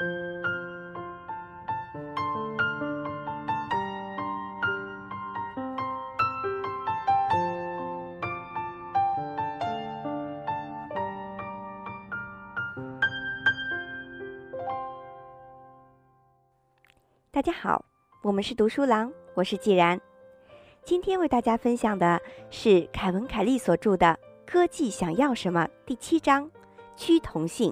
大家好，我们是读书郎，我是既然。今天为大家分享的是凯文·凯利所著的《科技想要什么》第七章“趋同性”。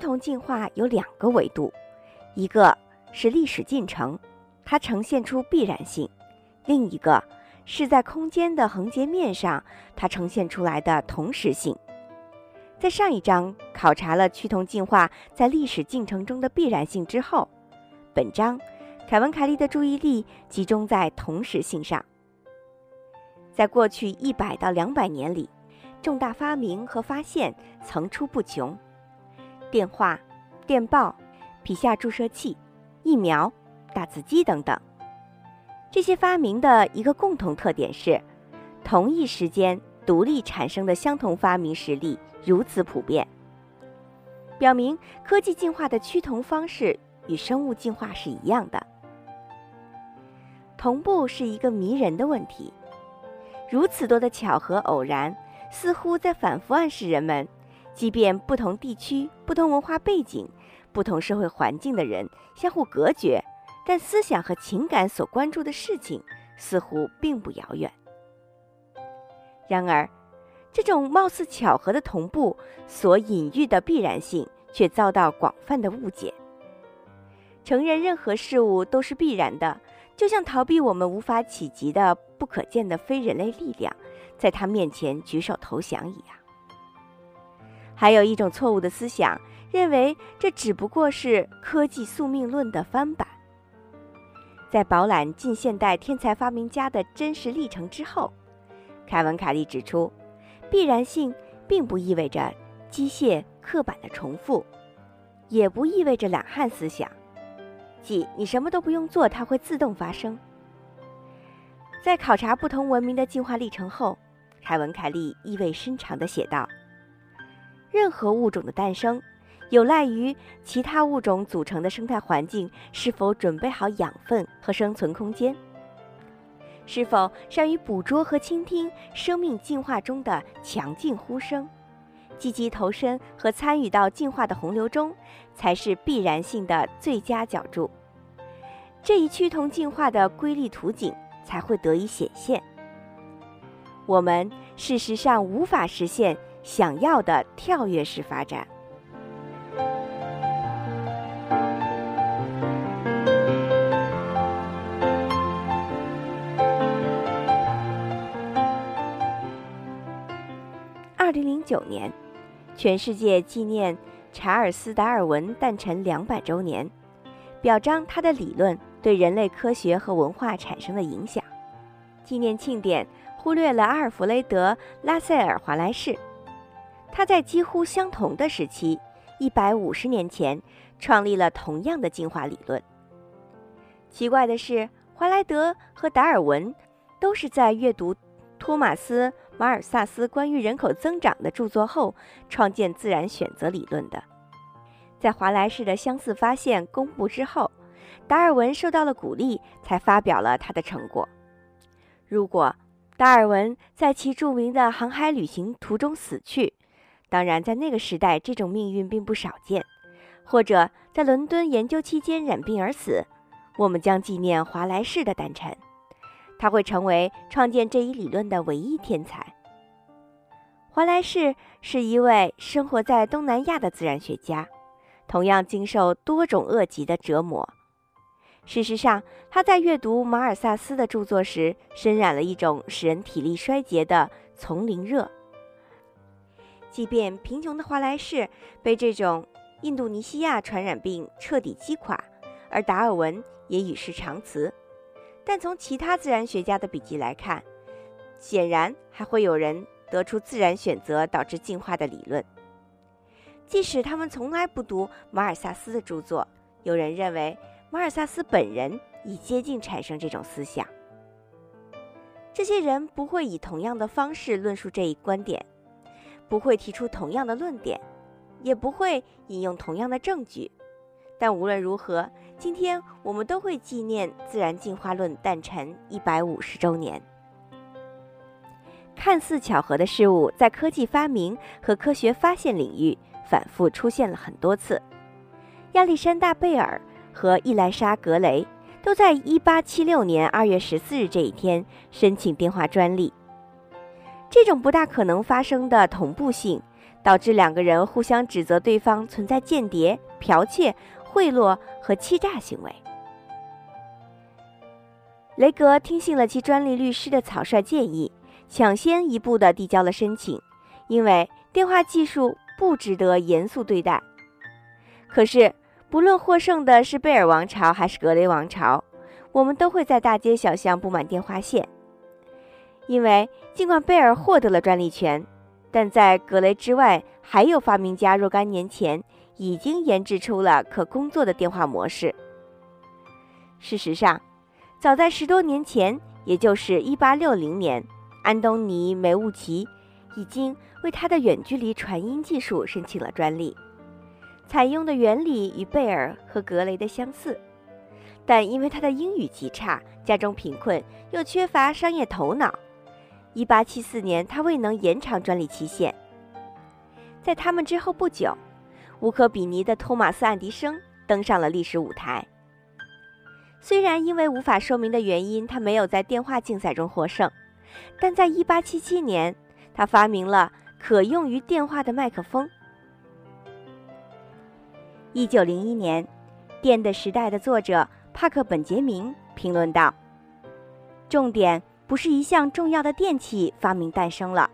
趋同进化有两个维度，一个是历史进程，它呈现出必然性；另一个。是在空间的横截面上，它呈现出来的同时性。在上一章考察了趋同进化在历史进程中的必然性之后，本章凯文·凯利的注意力集中在同时性上。在过去一百到两百年里，重大发明和发现层出不穷：电话、电报、皮下注射器、疫苗、打字机等等。这些发明的一个共同特点是，同一时间独立产生的相同发明实例如此普遍，表明科技进化的趋同方式与生物进化是一样的。同步是一个迷人的问题，如此多的巧合偶然，似乎在反复暗示人们，即便不同地区、不同文化背景、不同社会环境的人相互隔绝。但思想和情感所关注的事情似乎并不遥远。然而，这种貌似巧合的同步所隐喻的必然性却遭到广泛的误解。承认任何事物都是必然的，就像逃避我们无法企及的不可见的非人类力量，在他面前举手投降一样。还有一种错误的思想，认为这只不过是科技宿命论的翻版。在饱览近现代天才发明家的真实历程之后，凯文·凯利指出，必然性并不意味着机械刻板的重复，也不意味着懒汉思想，即你什么都不用做，它会自动发生。在考察不同文明的进化历程后，凯文·凯利意味深长地写道：“任何物种的诞生。”有赖于其他物种组成的生态环境是否准备好养分和生存空间，是否善于捕捉和倾听生命进化中的强劲呼声，积极投身和参与到进化的洪流中，才是必然性的最佳角注。这一趋同进化的瑰丽图景才会得以显现。我们事实上无法实现想要的跳跃式发展。二零零九年，全世界纪念查尔斯·达尔文诞辰两百周年，表彰他的理论对人类科学和文化产生的影响。纪念庆典忽略了阿尔弗雷德·拉塞尔·华莱士，他在几乎相同的时期，一百五十年前，创立了同样的进化理论。奇怪的是，华莱德和达尔文都是在阅读托马斯。马尔萨斯关于人口增长的著作后，创建自然选择理论的。在华莱士的相似发现公布之后，达尔文受到了鼓励，才发表了他的成果。如果达尔文在其著名的航海旅行途中死去，当然在那个时代这种命运并不少见，或者在伦敦研究期间染病而死，我们将纪念华莱士的诞辰。他会成为创建这一理论的唯一天才。华莱士是一位生活在东南亚的自然学家，同样经受多种恶疾的折磨。事实上，他在阅读马尔萨斯的著作时，身染了一种使人体力衰竭的丛林热。即便贫穷的华莱士被这种印度尼西亚传染病彻底击垮，而达尔文也与世长辞。但从其他自然学家的笔记来看，显然还会有人得出自然选择导致进化的理论。即使他们从来不读马尔萨斯的著作，有人认为马尔萨斯本人已接近产生这种思想。这些人不会以同样的方式论述这一观点，不会提出同样的论点，也不会引用同样的证据。但无论如何，今天我们都会纪念自然进化论诞辰一百五十周年。看似巧合的事物，在科技发明和科学发现领域反复出现了很多次。亚历山大·贝尔和伊莱莎·格雷都在1876年2月14日这一天申请电话专利。这种不大可能发生的同步性，导致两个人互相指责对方存在间谍、剽窃。贿赂和欺诈行为。雷格听信了其专利律师的草率建议，抢先一步的递交了申请，因为电话技术不值得严肃对待。可是，不论获胜的是贝尔王朝还是格雷王朝，我们都会在大街小巷布满电话线，因为尽管贝尔获得了专利权，但在格雷之外，还有发明家若干年前。已经研制出了可工作的电话模式。事实上，早在十多年前，也就是1860年，安东尼·梅乌奇已经为他的远距离传音技术申请了专利，采用的原理与贝尔和格雷的相似，但因为他的英语极差，家中贫困，又缺乏商业头脑，1874年他未能延长专利期限。在他们之后不久。无可比拟的托马斯·爱迪生登上了历史舞台。虽然因为无法说明的原因，他没有在电话竞赛中获胜，但在1877年，他发明了可用于电话的麦克风。1901年，《电的时代》的作者帕克·本杰明评论道：“重点不是一项重要的电器发明诞生了，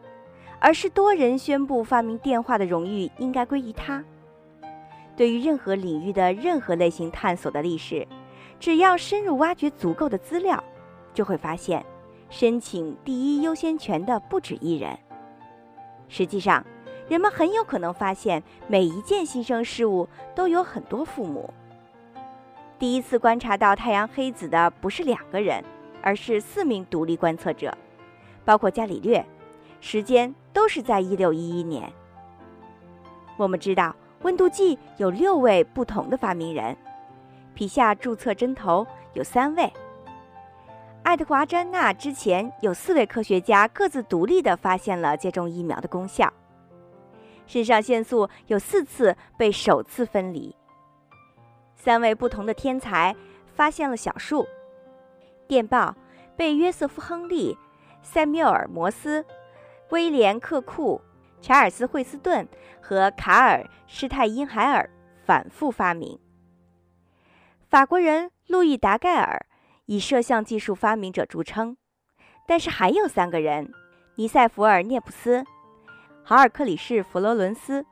而是多人宣布发明电话的荣誉应该归于他。”对于任何领域的任何类型探索的历史，只要深入挖掘足够的资料，就会发现，申请第一优先权的不止一人。实际上，人们很有可能发现，每一件新生事物都有很多父母。第一次观察到太阳黑子的不是两个人，而是四名独立观测者，包括伽利略，时间都是在一六一一年。我们知道。温度计有六位不同的发明人，皮下注册针头有三位。爱德华·詹纳之前有四位科学家各自独立地发现了接种疫苗的功效。肾上腺素有四次被首次分离。三位不同的天才发现了小数。电报被约瑟夫·亨利、塞缪尔·摩斯、威廉·克库。查尔斯·惠斯顿和卡尔·施泰因海尔反复发明。法国人路易·达盖尔以摄像技术发明者著称，但是还有三个人：尼塞弗尔·涅普斯、豪尔克里士·弗罗伦斯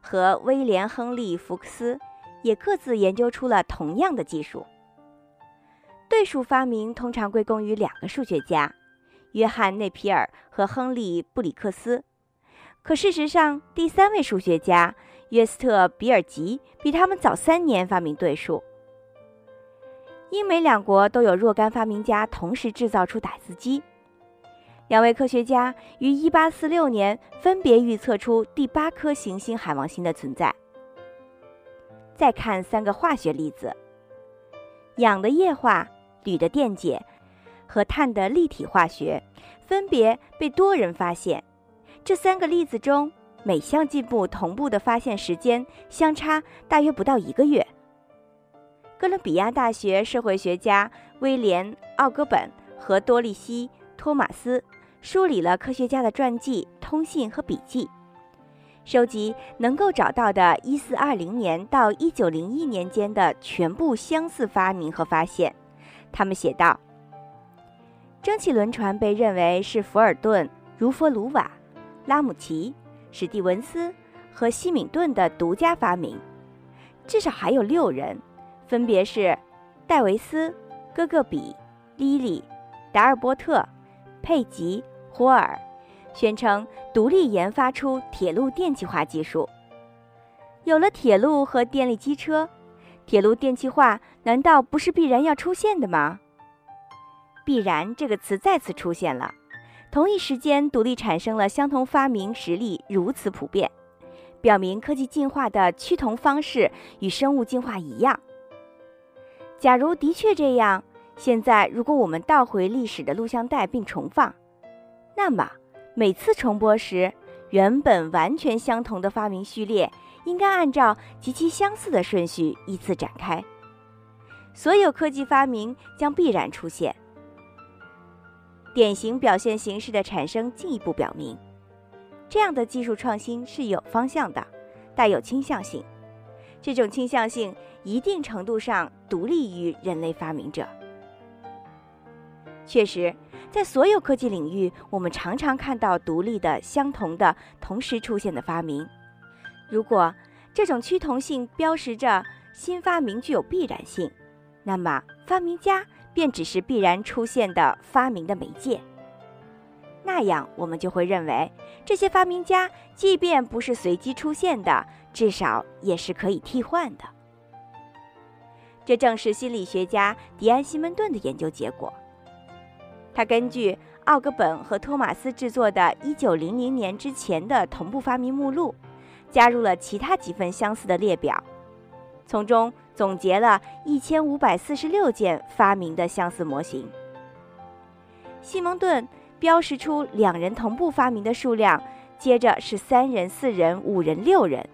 和威廉·亨利·福克斯，也各自研究出了同样的技术。对数发明通常归功于两个数学家：约翰·内皮尔和亨利·布里克斯。可事实上，第三位数学家约斯特·比尔吉比他们早三年发明对数。英美两国都有若干发明家同时制造出打字机。两位科学家于1846年分别预测出第八颗行星海王星的存在。再看三个化学例子：氧的液化、铝的电解和碳的立体化学，分别被多人发现。这三个例子中，每项进步同步的发现时间相差大约不到一个月。哥伦比亚大学社会学家威廉·奥格本和多利西·托马斯梳理了科学家的传记、通信和笔记，收集能够找到的1420年到1901年间的全部相似发明和发现。他们写道：“蒸汽轮船被认为是福尔顿·茹佛鲁瓦。”拉姆齐、史蒂文斯和西敏顿的独家发明，至少还有六人，分别是戴维斯、戈戈比、莉莉、达尔波特、佩吉、霍尔，宣称独立研发出铁路电气化技术。有了铁路和电力机车，铁路电气化难道不是必然要出现的吗？必然这个词再次出现了。同一时间独立产生了相同发明实例如此普遍，表明科技进化的趋同方式与生物进化一样。假如的确这样，现在如果我们倒回历史的录像带并重放，那么每次重播时，原本完全相同的发明序列应该按照极其相似的顺序依次展开，所有科技发明将必然出现。典型表现形式的产生进一步表明，这样的技术创新是有方向的，带有倾向性。这种倾向性一定程度上独立于人类发明者。确实，在所有科技领域，我们常常看到独立的、相同的、同时出现的发明。如果这种趋同性标识着新发明具有必然性，那么发明家。便只是必然出现的发明的媒介，那样我们就会认为这些发明家即便不是随机出现的，至少也是可以替换的。这正是心理学家迪安·西门顿的研究结果。他根据奥格本和托马斯制作的1900年之前的同步发明目录，加入了其他几份相似的列表，从中。总结了一千五百四十六件发明的相似模型。西蒙顿标识出两人同步发明的数量，接着是三人、四人、五人、六人。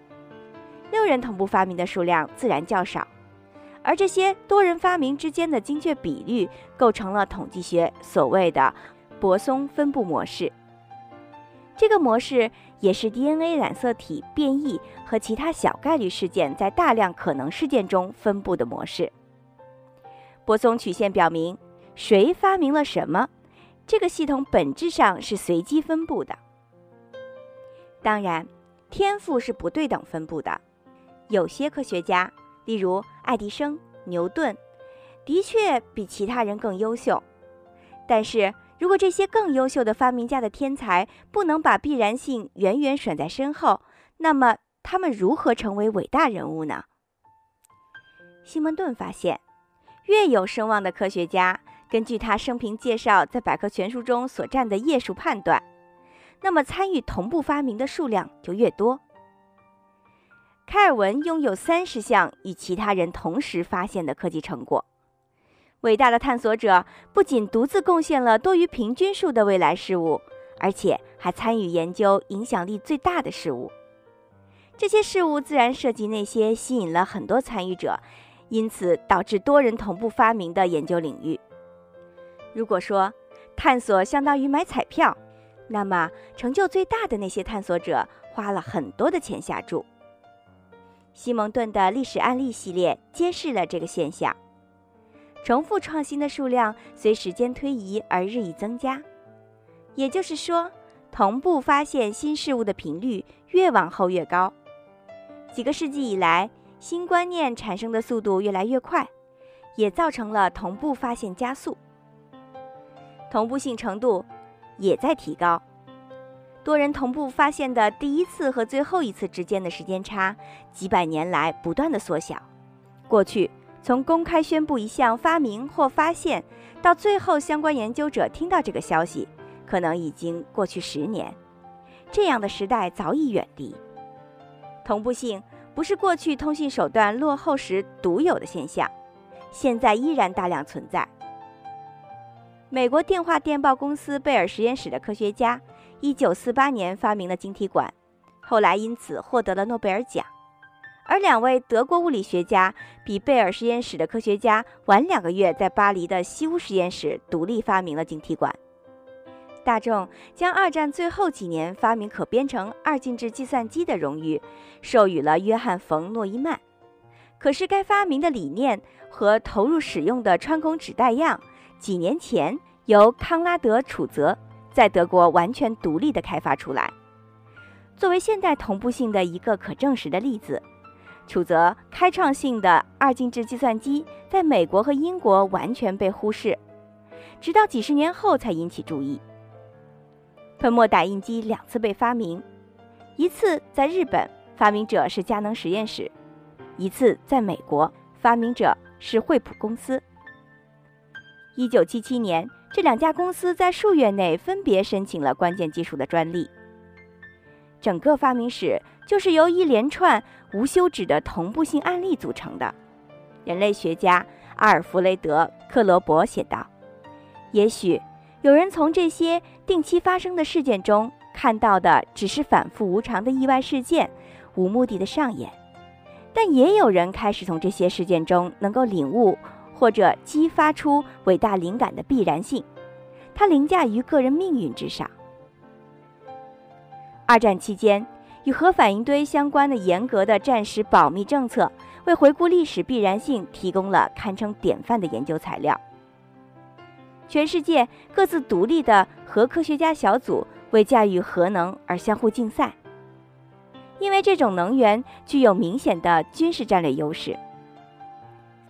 六人同步发明的数量自然较少，而这些多人发明之间的精确比率构成了统计学所谓的泊松分布模式。这个模式也是 DNA 染色体变异和其他小概率事件在大量可能事件中分布的模式。泊松曲线表明，谁发明了什么，这个系统本质上是随机分布的。当然，天赋是不对等分布的。有些科学家，例如爱迪生、牛顿，的确比其他人更优秀，但是。如果这些更优秀的发明家的天才不能把必然性远远甩在身后，那么他们如何成为伟大人物呢？西蒙顿发现，越有声望的科学家，根据他生平介绍在百科全书中所占的页数判断，那么参与同步发明的数量就越多。开尔文拥有三十项与其他人同时发现的科技成果。伟大的探索者不仅独自贡献了多于平均数的未来事物，而且还参与研究影响力最大的事物。这些事物自然涉及那些吸引了很多参与者，因此导致多人同步发明的研究领域。如果说探索相当于买彩票，那么成就最大的那些探索者花了很多的钱下注。西蒙顿的历史案例系列揭示了这个现象。重复创新的数量随时间推移而日益增加，也就是说，同步发现新事物的频率越往后越高。几个世纪以来，新观念产生的速度越来越快，也造成了同步发现加速，同步性程度也在提高。多人同步发现的第一次和最后一次之间的时间差，几百年来不断的缩小。过去。从公开宣布一项发明或发现，到最后相关研究者听到这个消息，可能已经过去十年。这样的时代早已远离。同步性不是过去通信手段落后时独有的现象，现在依然大量存在。美国电话电报公司贝尔实验室的科学家，1948年发明了晶体管，后来因此获得了诺贝尔奖。而两位德国物理学家比贝尔实验室的科学家晚两个月，在巴黎的西屋实验室独立发明了晶体管。大众将二战最后几年发明可编程二进制计算机的荣誉授予了约翰·冯·诺依曼。可是，该发明的理念和投入使用的穿孔纸带样，几年前由康拉德·楚泽在德国完全独立地开发出来，作为现代同步性的一个可证实的例子。楚泽开创性的二进制计算机在美国和英国完全被忽视，直到几十年后才引起注意。喷墨打印机两次被发明，一次在日本，发明者是佳能实验室；一次在美国，发明者是惠普公司。一九七七年，这两家公司在数月内分别申请了关键技术的专利。整个发明史就是由一连串无休止的同步性案例组成的。人类学家阿尔弗雷德·克罗伯写道：“也许有人从这些定期发生的事件中看到的只是反复无常的意外事件，无目的的上演；但也有人开始从这些事件中能够领悟或者激发出伟大灵感的必然性，它凌驾于个人命运之上。”二战期间，与核反应堆相关的严格的战时保密政策。为回顾历史必然性提供了堪称典范的研究材料。全世界各自独立的核科学家小组为驾驭核能而相互竞赛，因为这种能源具有明显的军事战略优势。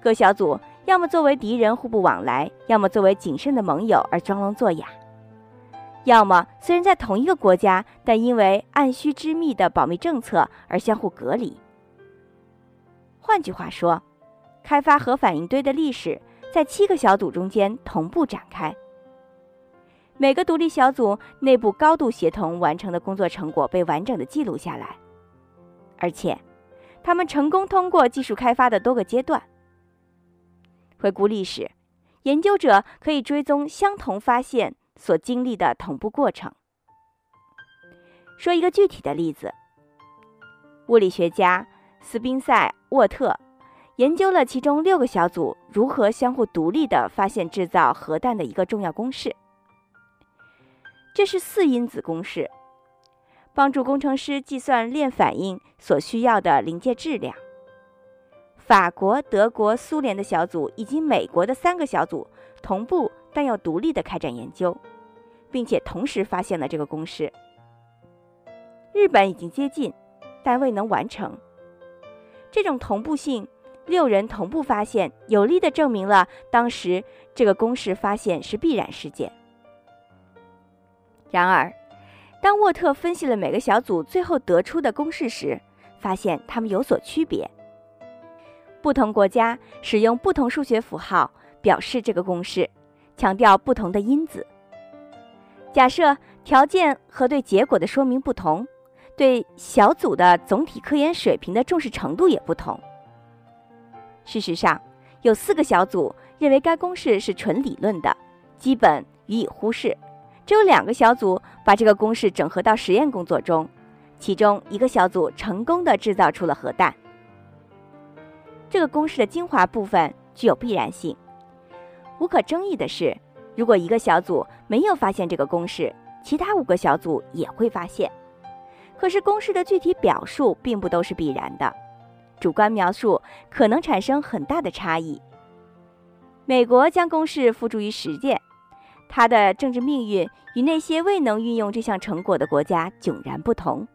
各小组要么作为敌人互不往来，要么作为谨慎的盟友而装聋作哑；要么虽然在同一个国家，但因为按需之密的保密政策而相互隔离。换句话说，开发核反应堆的历史在七个小组中间同步展开。每个独立小组内部高度协同完成的工作成果被完整的记录下来，而且，他们成功通过技术开发的多个阶段。回顾历史，研究者可以追踪相同发现所经历的同步过程。说一个具体的例子，物理学家。斯宾塞沃特研究了其中六个小组如何相互独立地发现制造核弹的一个重要公式。这是四因子公式，帮助工程师计算链反应所需要的临界质量。法国、德国、苏联的小组以及美国的三个小组同步但又独立地开展研究，并且同时发现了这个公式。日本已经接近，但未能完成。这种同步性，六人同步发现，有力地证明了当时这个公式发现是必然事件。然而，当沃特分析了每个小组最后得出的公式时，发现它们有所区别。不同国家使用不同数学符号表示这个公式，强调不同的因子。假设条件和对结果的说明不同。对小组的总体科研水平的重视程度也不同。事实上，有四个小组认为该公式是纯理论的，基本予以忽视；只有两个小组把这个公式整合到实验工作中，其中一个小组成功的制造出了核弹。这个公式的精华部分具有必然性。无可争议的是，如果一个小组没有发现这个公式，其他五个小组也会发现。可是公式的具体表述并不都是必然的，主观描述可能产生很大的差异。美国将公式付诸于实践，它的政治命运与那些未能运用这项成果的国家迥然不同。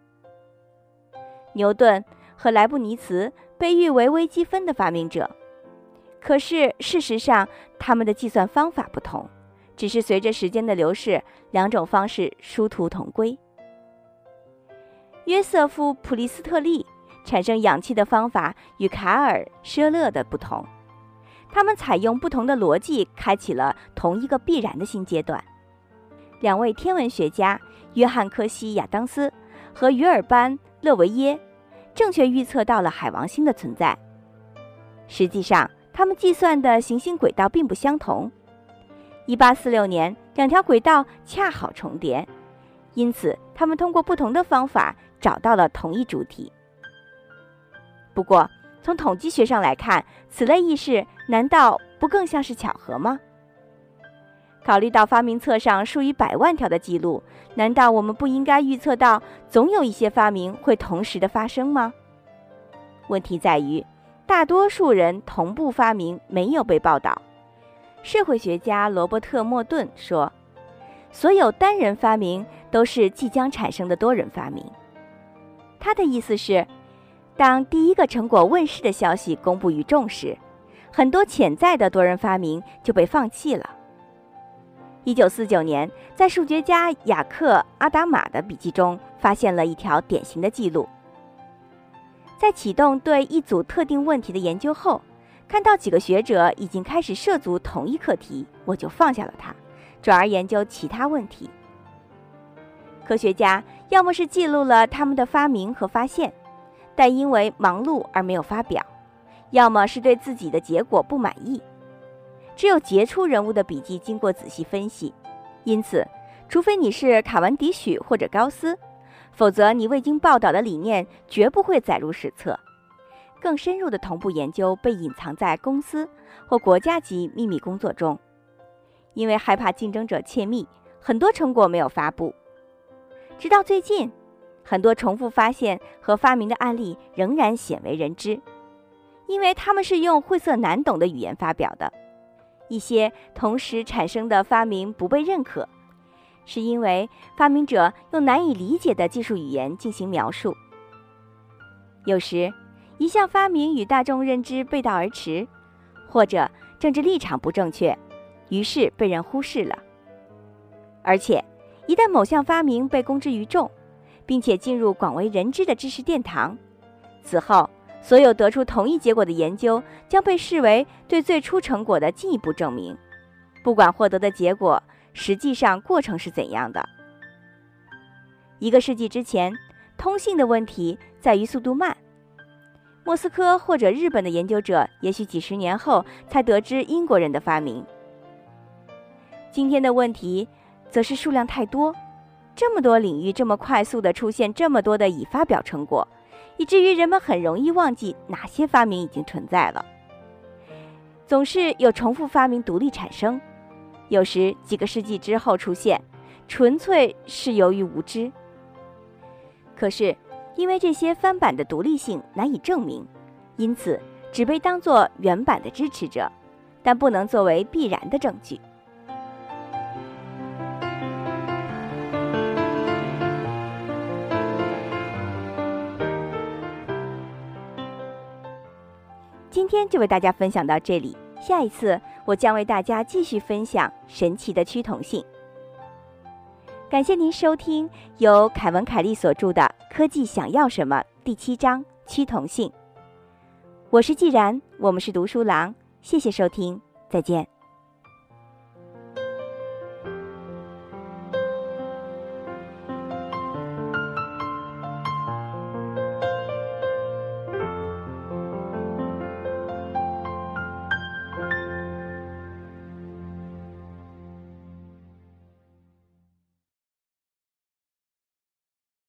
牛顿和莱布尼茨被誉为微积分的发明者，可是事实上他们的计算方法不同，只是随着时间的流逝，两种方式殊途同归。约瑟夫·普利斯特利产生氧气的方法与卡尔·舍勒的不同，他们采用不同的逻辑，开启了同一个必然的新阶段。两位天文学家约翰·科西亚当斯和于尔班·勒维耶正确预测到了海王星的存在。实际上，他们计算的行星轨道并不相同。1846年，两条轨道恰好重叠，因此他们通过不同的方法。找到了同一主体。不过，从统计学上来看，此类意识难道不更像是巧合吗？考虑到发明册上数以百万条的记录，难道我们不应该预测到总有一些发明会同时的发生吗？问题在于，大多数人同步发明没有被报道。社会学家罗伯特·莫顿说：“所有单人发明都是即将产生的多人发明。”他的意思是，当第一个成果问世的消息公布于众时，很多潜在的多人发明就被放弃了。一九四九年，在数学家雅克·阿达玛的笔记中，发现了一条典型的记录：在启动对一组特定问题的研究后，看到几个学者已经开始涉足同一课题，我就放下了它，转而研究其他问题。科学家要么是记录了他们的发明和发现，但因为忙碌而没有发表；要么是对自己的结果不满意。只有杰出人物的笔记经过仔细分析，因此，除非你是卡文迪许或者高斯，否则你未经报道的理念绝不会载入史册。更深入的同步研究被隐藏在公司或国家级秘密工作中，因为害怕竞争者窃密，很多成果没有发布。直到最近，很多重复发现和发明的案例仍然鲜为人知，因为他们是用晦涩难懂的语言发表的。一些同时产生的发明不被认可，是因为发明者用难以理解的技术语言进行描述。有时，一项发明与大众认知背道而驰，或者政治立场不正确，于是被人忽视了。而且，一旦某项发明被公之于众，并且进入广为人知的知识殿堂，此后。所有得出同一结果的研究将被视为对最初成果的进一步证明，不管获得的结果实际上过程是怎样的。一个世纪之前，通信的问题在于速度慢。莫斯科或者日本的研究者也许几十年后才得知英国人的发明。今天的问题则是数量太多，这么多领域这么快速地出现这么多的已发表成果。以至于人们很容易忘记哪些发明已经存在了。总是有重复发明独立产生，有时几个世纪之后出现，纯粹是由于无知。可是因为这些翻版的独立性难以证明，因此只被当作原版的支持者，但不能作为必然的证据。今天就为大家分享到这里，下一次我将为大家继续分享神奇的趋同性。感谢您收听由凯文·凯利所著的《科技想要什么》第七章趋同性。我是既然，我们是读书郎，谢谢收听，再见。